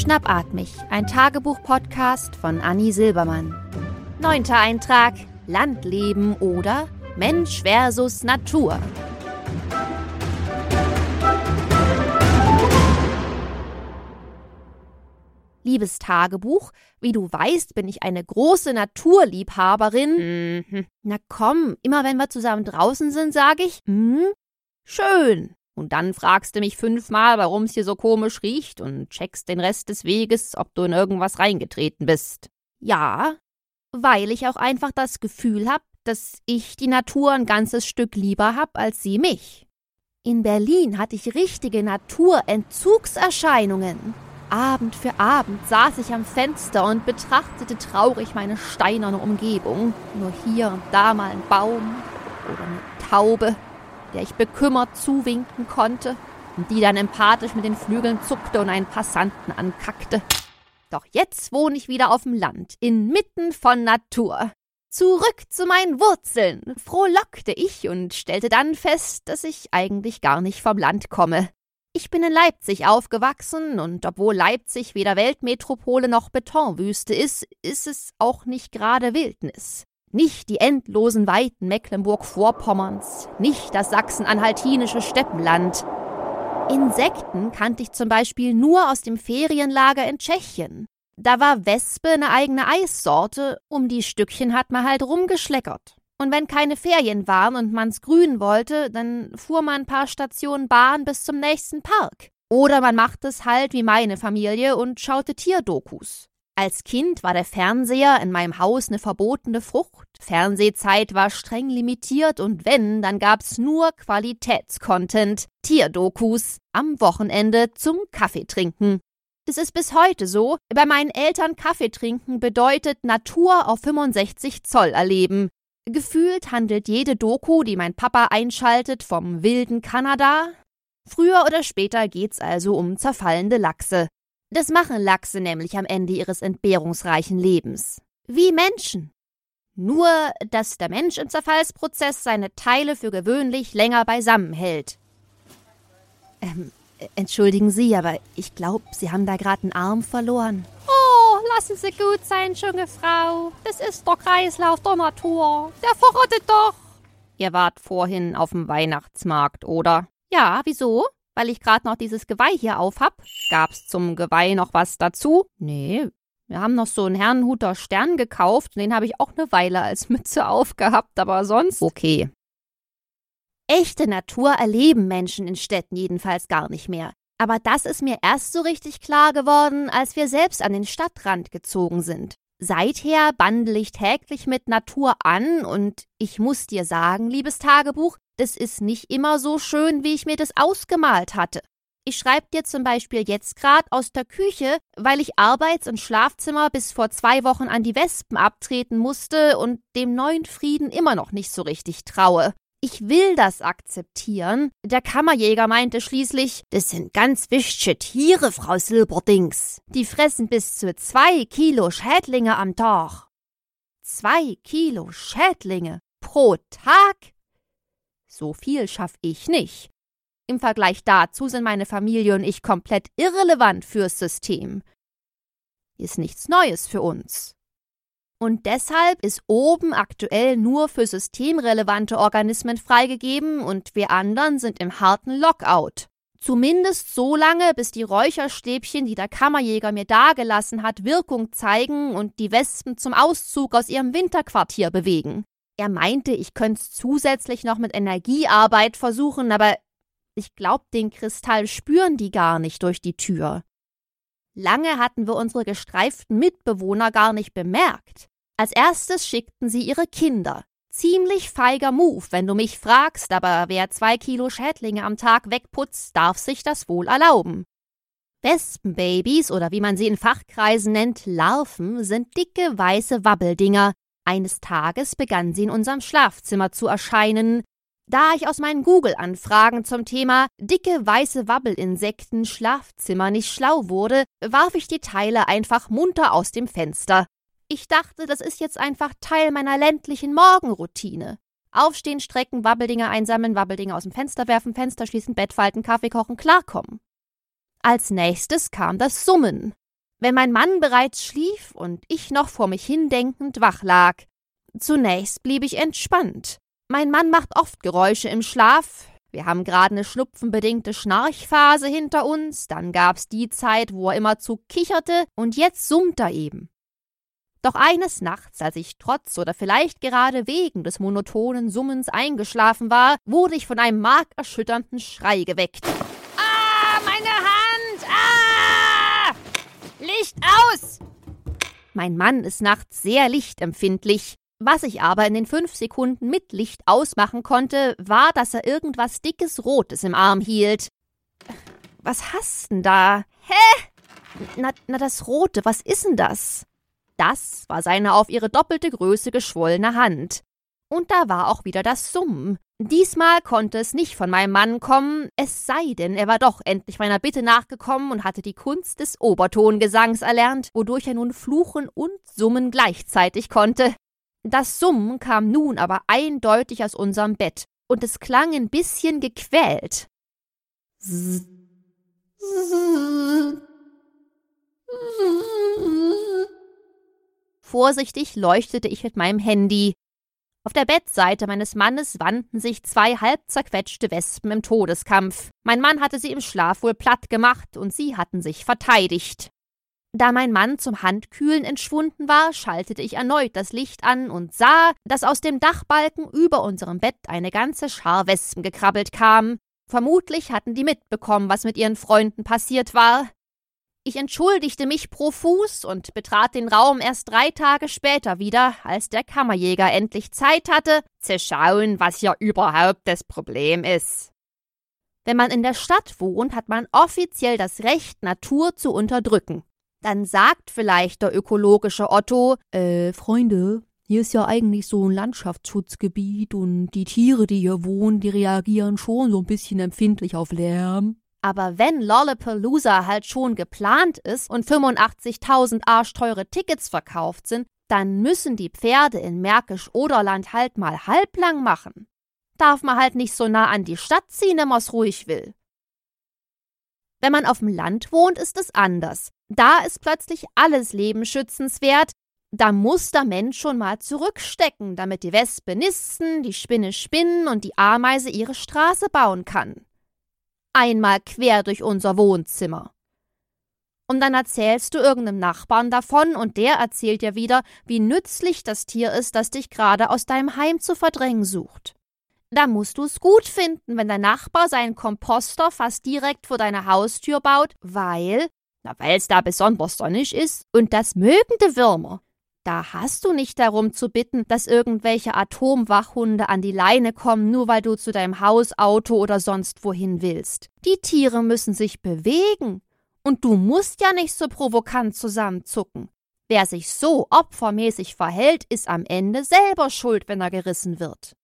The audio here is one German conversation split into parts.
Schnappatmig, ein Tagebuch-Podcast von Anni Silbermann. Neunter Eintrag: Landleben oder Mensch versus Natur. Liebes Tagebuch, wie du weißt, bin ich eine große Naturliebhaberin. Mhm. Na komm, immer wenn wir zusammen draußen sind, sage ich, hm, schön. Und dann fragst du mich fünfmal, warum es hier so komisch riecht und checkst den Rest des Weges, ob du in irgendwas reingetreten bist. Ja, weil ich auch einfach das Gefühl hab, dass ich die Natur ein ganzes Stück lieber hab als sie mich. In Berlin hatte ich richtige Naturentzugserscheinungen. Abend für Abend saß ich am Fenster und betrachtete traurig meine steinerne Umgebung. Nur hier und da mal ein Baum oder eine Taube, der ich bekümmert zuwinken konnte und die dann empathisch mit den Flügeln zuckte und einen Passanten ankackte. Doch jetzt wohne ich wieder auf dem Land, inmitten von Natur. Zurück zu meinen Wurzeln, frohlockte ich und stellte dann fest, dass ich eigentlich gar nicht vom Land komme. Ich bin in Leipzig aufgewachsen und obwohl Leipzig weder Weltmetropole noch Betonwüste ist, ist es auch nicht gerade Wildnis. Nicht die endlosen Weiten Mecklenburg-Vorpommerns, nicht das sachsen-anhaltinische Steppenland. Insekten kannte ich zum Beispiel nur aus dem Ferienlager in Tschechien. Da war Wespe eine eigene Eissorte, um die Stückchen hat man halt rumgeschleckert. Und wenn keine Ferien waren und man's grün wollte, dann fuhr man ein paar Stationen Bahn bis zum nächsten Park. Oder man machte es halt wie meine Familie und schaute Tierdokus. Als Kind war der Fernseher in meinem Haus eine verbotene Frucht. Fernsehzeit war streng limitiert und wenn, dann gab's nur Qualitätscontent, Tierdokus, am Wochenende zum Kaffeetrinken. Das ist bis heute so. Bei meinen Eltern Kaffee trinken bedeutet Natur auf 65 Zoll erleben. Gefühlt handelt jede Doku, die mein Papa einschaltet, vom wilden Kanada. Früher oder später geht's also um zerfallende Lachse. Das machen Lachse nämlich am Ende ihres entbehrungsreichen Lebens. Wie Menschen. Nur, dass der Mensch im Zerfallsprozess seine Teile für gewöhnlich länger beisammen hält. Ähm, entschuldigen Sie, aber ich glaube, Sie haben da gerade einen Arm verloren. Oh, lassen Sie gut sein, junge Frau. Das ist der Kreislauf der Natur. Der verrottet doch. Ihr wart vorhin auf dem Weihnachtsmarkt, oder? Ja, wieso? Weil ich gerade noch dieses Geweih hier aufhab? Gab's zum Geweih noch was dazu? Nee. Wir haben noch so einen Herrenhuter Stern gekauft den habe ich auch eine Weile als Mütze aufgehabt, aber sonst. Okay. Echte Natur erleben Menschen in Städten jedenfalls gar nicht mehr. Aber das ist mir erst so richtig klar geworden, als wir selbst an den Stadtrand gezogen sind. Seither bandel ich täglich mit Natur an und ich muss dir sagen, liebes Tagebuch, das ist nicht immer so schön, wie ich mir das ausgemalt hatte. Ich schreibe dir zum Beispiel jetzt grad aus der Küche, weil ich Arbeits- und Schlafzimmer bis vor zwei Wochen an die Wespen abtreten musste und dem neuen Frieden immer noch nicht so richtig traue. Ich will das akzeptieren. Der Kammerjäger meinte schließlich, das sind ganz wichtige Tiere, Frau Silberdings. Die fressen bis zu zwei Kilo Schädlinge am Tag. Zwei Kilo Schädlinge pro Tag? So viel schaff ich nicht. Im Vergleich dazu sind meine Familie und ich komplett irrelevant fürs System. Ist nichts Neues für uns. Und deshalb ist oben aktuell nur für systemrelevante Organismen freigegeben und wir anderen sind im harten Lockout. Zumindest so lange, bis die Räucherstäbchen, die der Kammerjäger mir dagelassen hat, Wirkung zeigen und die Wespen zum Auszug aus ihrem Winterquartier bewegen. Er meinte, ich könnte es zusätzlich noch mit Energiearbeit versuchen, aber ich glaube, den Kristall spüren die gar nicht durch die Tür. Lange hatten wir unsere gestreiften Mitbewohner gar nicht bemerkt. Als erstes schickten sie ihre Kinder. Ziemlich feiger Move, wenn du mich fragst, aber wer zwei Kilo Schädlinge am Tag wegputzt, darf sich das wohl erlauben. Wespenbabys oder wie man sie in Fachkreisen nennt, Larven, sind dicke weiße Wabbeldinger. Eines Tages begannen sie in unserem Schlafzimmer zu erscheinen. Da ich aus meinen Google-Anfragen zum Thema dicke weiße Wabbelinsekten Schlafzimmer nicht schlau wurde, warf ich die Teile einfach munter aus dem Fenster. Ich dachte, das ist jetzt einfach Teil meiner ländlichen Morgenroutine. Aufstehen, strecken, Wabbeldinger einsammeln, Wabbeldinger aus dem Fenster werfen, Fenster schließen, Bett falten, Kaffee kochen, klarkommen. Als nächstes kam das Summen. Wenn mein Mann bereits schlief und ich noch vor mich hindenkend wach lag. Zunächst blieb ich entspannt. Mein Mann macht oft Geräusche im Schlaf. Wir haben gerade eine schnupfenbedingte Schnarchphase hinter uns, dann gab's die Zeit, wo er immerzu kicherte, und jetzt summt er eben. Doch eines Nachts, als ich trotz oder vielleicht gerade wegen des monotonen Summens eingeschlafen war, wurde ich von einem markerschütternden Schrei geweckt. Ah, meine Hand! Ah! Licht aus! Mein Mann ist nachts sehr lichtempfindlich. Was ich aber in den fünf Sekunden mit Licht ausmachen konnte, war, dass er irgendwas dickes Rotes im Arm hielt. Was hast denn da? Hä? Na, na, das Rote, was ist denn das? Das war seine auf ihre doppelte Größe geschwollene Hand. Und da war auch wieder das Summen. Diesmal konnte es nicht von meinem Mann kommen, es sei denn, er war doch endlich meiner Bitte nachgekommen und hatte die Kunst des Obertongesangs erlernt, wodurch er nun fluchen und summen gleichzeitig konnte. Das Summen kam nun aber eindeutig aus unserem Bett, und es klang ein bisschen gequält. Vorsichtig leuchtete ich mit meinem Handy. Auf der Bettseite meines Mannes wandten sich zwei halb zerquetschte Wespen im Todeskampf. Mein Mann hatte sie im Schlaf wohl platt gemacht und sie hatten sich verteidigt. Da mein Mann zum Handkühlen entschwunden war, schaltete ich erneut das Licht an und sah, dass aus dem Dachbalken über unserem Bett eine ganze Schar Wespen gekrabbelt kam. Vermutlich hatten die mitbekommen, was mit ihren Freunden passiert war. Ich entschuldigte mich profus und betrat den Raum erst drei Tage später wieder, als der Kammerjäger endlich Zeit hatte, zu schauen, was hier überhaupt das Problem ist. Wenn man in der Stadt wohnt, hat man offiziell das Recht, Natur zu unterdrücken. Dann sagt vielleicht der ökologische Otto, äh, Freunde, hier ist ja eigentlich so ein Landschaftsschutzgebiet und die Tiere, die hier wohnen, die reagieren schon so ein bisschen empfindlich auf Lärm. Aber wenn Lollapalooza halt schon geplant ist und 85.000 arschteure Tickets verkauft sind, dann müssen die Pferde in Märkisch-Oderland halt mal halblang machen. Darf man halt nicht so nah an die Stadt ziehen, wenn man's ruhig will. Wenn man auf dem Land wohnt, ist es anders. Da ist plötzlich alles Leben schützenswert. Da muss der Mensch schon mal zurückstecken, damit die Wespe nisten, die Spinne spinnen und die Ameise ihre Straße bauen kann. Einmal quer durch unser Wohnzimmer. Und dann erzählst du irgendeinem Nachbarn davon und der erzählt dir wieder, wie nützlich das Tier ist, das dich gerade aus deinem Heim zu verdrängen sucht. Da musst du es gut finden, wenn der Nachbar seinen Komposter fast direkt vor deiner Haustür baut, weil na, weil es da besonders sonnig ist und das mögen die Würmer. Da hast du nicht darum zu bitten, dass irgendwelche Atomwachhunde an die Leine kommen, nur weil du zu deinem Haus, Auto oder sonst wohin willst. Die Tiere müssen sich bewegen. Und du musst ja nicht so provokant zusammenzucken. Wer sich so opfermäßig verhält, ist am Ende selber schuld, wenn er gerissen wird.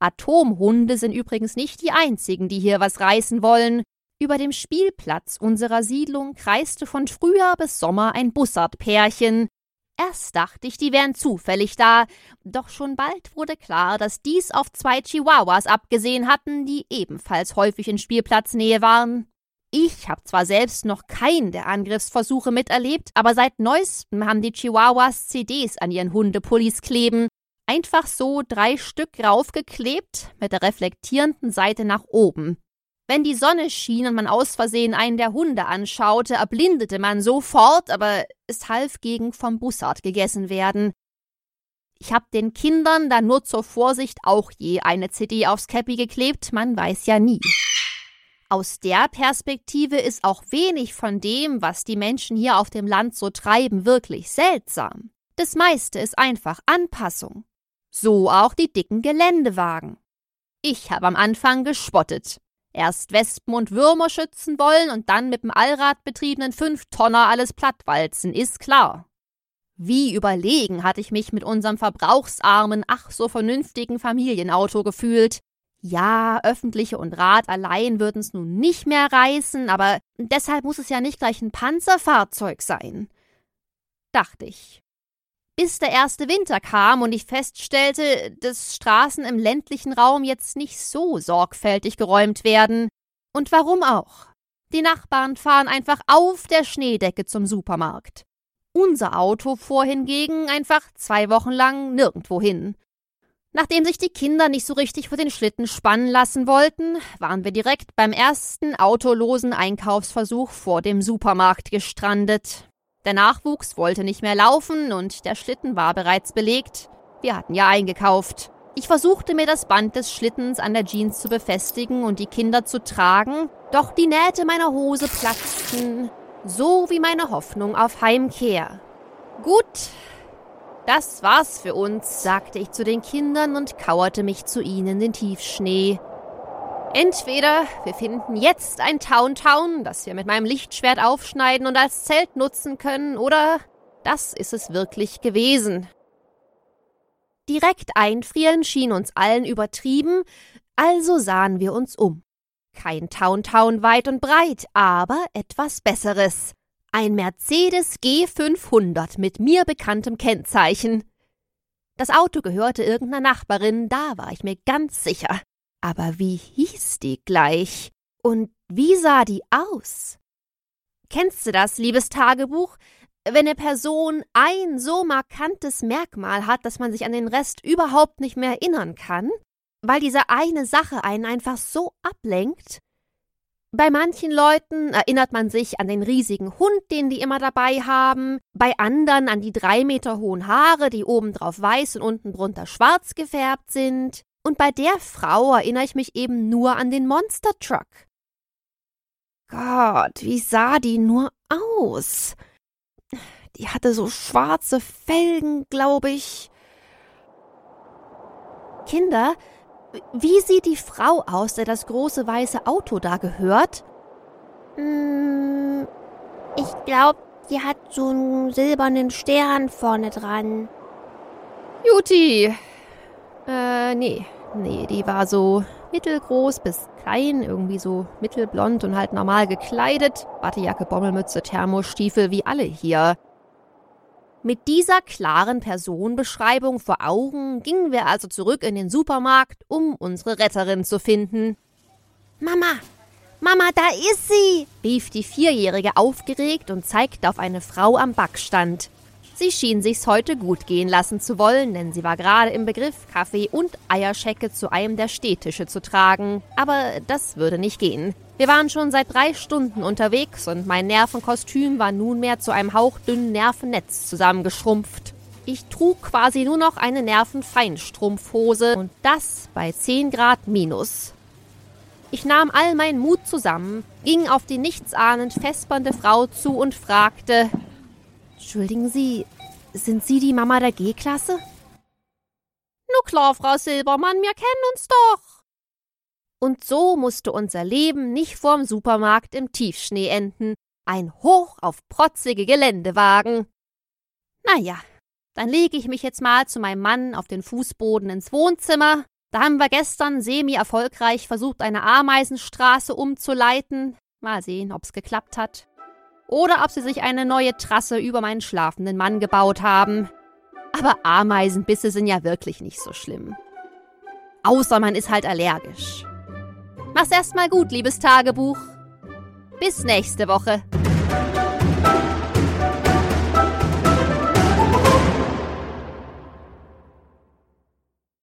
Atomhunde sind übrigens nicht die einzigen, die hier was reißen wollen. Über dem Spielplatz unserer Siedlung kreiste von Frühjahr bis Sommer ein Bussardpärchen. Erst dachte ich, die wären zufällig da, doch schon bald wurde klar, dass dies auf zwei Chihuahuas abgesehen hatten, die ebenfalls häufig in Spielplatznähe waren. Ich habe zwar selbst noch keinen der Angriffsversuche miterlebt, aber seit neuestem haben die Chihuahuas CDs an ihren Hundepullis kleben. Einfach so drei Stück raufgeklebt, mit der reflektierenden Seite nach oben. Wenn die Sonne schien und man aus Versehen einen der Hunde anschaute, erblindete man sofort, aber es half gegen vom Bussard gegessen werden. Ich hab den Kindern dann nur zur Vorsicht auch je eine CD aufs Käppi geklebt, man weiß ja nie. Aus der Perspektive ist auch wenig von dem, was die Menschen hier auf dem Land so treiben, wirklich seltsam. Das meiste ist einfach Anpassung. So auch die dicken Geländewagen. Ich habe am Anfang gespottet. Erst Wespen und Würmer schützen wollen und dann mit dem Allrad betriebenen Fünftonner alles plattwalzen, ist klar. Wie überlegen hatte ich mich mit unserem verbrauchsarmen, ach so vernünftigen Familienauto gefühlt. Ja, öffentliche und Rad allein würden's nun nicht mehr reißen, aber deshalb muss es ja nicht gleich ein Panzerfahrzeug sein. Dachte ich bis der erste Winter kam und ich feststellte, dass Straßen im ländlichen Raum jetzt nicht so sorgfältig geräumt werden. Und warum auch? Die Nachbarn fahren einfach auf der Schneedecke zum Supermarkt. Unser Auto fuhr hingegen einfach zwei Wochen lang nirgendwo hin. Nachdem sich die Kinder nicht so richtig für den Schlitten spannen lassen wollten, waren wir direkt beim ersten autolosen Einkaufsversuch vor dem Supermarkt gestrandet. Der Nachwuchs wollte nicht mehr laufen und der Schlitten war bereits belegt. Wir hatten ja eingekauft. Ich versuchte mir das Band des Schlittens an der Jeans zu befestigen und die Kinder zu tragen, doch die Nähte meiner Hose platzten, so wie meine Hoffnung auf Heimkehr. Gut, das war's für uns, sagte ich zu den Kindern und kauerte mich zu ihnen in den Tiefschnee. Entweder wir finden jetzt ein Town-Town, das wir mit meinem Lichtschwert aufschneiden und als Zelt nutzen können, oder das ist es wirklich gewesen. Direkt einfrieren schien uns allen übertrieben, also sahen wir uns um. Kein Town-Town weit und breit, aber etwas Besseres. Ein Mercedes G500 mit mir bekanntem Kennzeichen. Das Auto gehörte irgendeiner Nachbarin, da war ich mir ganz sicher. Aber wie hieß die gleich? Und wie sah die aus? Kennst du das, liebes Tagebuch? Wenn eine Person ein so markantes Merkmal hat, dass man sich an den Rest überhaupt nicht mehr erinnern kann, weil diese eine Sache einen einfach so ablenkt, bei manchen Leuten erinnert man sich an den riesigen Hund, den die immer dabei haben, bei anderen an die drei Meter hohen Haare, die obendrauf weiß und unten drunter schwarz gefärbt sind, und bei der Frau erinnere ich mich eben nur an den Monster Truck. Gott, wie sah die nur aus? Die hatte so schwarze Felgen, glaube ich. Kinder, wie sieht die Frau aus, der das große weiße Auto da gehört? Hm, ich glaube, sie hat so einen silbernen Stern vorne dran. Juti. Äh, nee. Nee, die war so mittelgroß bis klein, irgendwie so mittelblond und halt normal gekleidet. Wattejacke, Bommelmütze, Thermostiefel, wie alle hier. Mit dieser klaren Personenbeschreibung vor Augen gingen wir also zurück in den Supermarkt, um unsere Retterin zu finden. Mama, Mama, da ist sie, rief die Vierjährige aufgeregt und zeigte auf eine Frau am Backstand. Sie schien sich's heute gut gehen lassen zu wollen, denn sie war gerade im Begriff, Kaffee und Eierschecke zu einem der Stehtische zu tragen. Aber das würde nicht gehen. Wir waren schon seit drei Stunden unterwegs und mein Nervenkostüm war nunmehr zu einem hauchdünnen Nervennetz zusammengeschrumpft. Ich trug quasi nur noch eine Nervenfeinstrumpfhose und das bei 10 Grad minus. Ich nahm all meinen Mut zusammen, ging auf die nichtsahnend fespernde Frau zu und fragte: Entschuldigen Sie, sind Sie die Mama der G-Klasse? Nu klar, Frau Silbermann, wir kennen uns doch. Und so musste unser Leben nicht vorm Supermarkt im Tiefschnee enden. Ein Hoch auf protzige Geländewagen. Na ja, dann lege ich mich jetzt mal zu meinem Mann auf den Fußboden ins Wohnzimmer. Da haben wir gestern semi-erfolgreich versucht, eine Ameisenstraße umzuleiten. Mal sehen, ob's geklappt hat. Oder ob sie sich eine neue Trasse über meinen schlafenden Mann gebaut haben. Aber Ameisenbisse sind ja wirklich nicht so schlimm. Außer man ist halt allergisch. Mach's erstmal gut, liebes Tagebuch. Bis nächste Woche.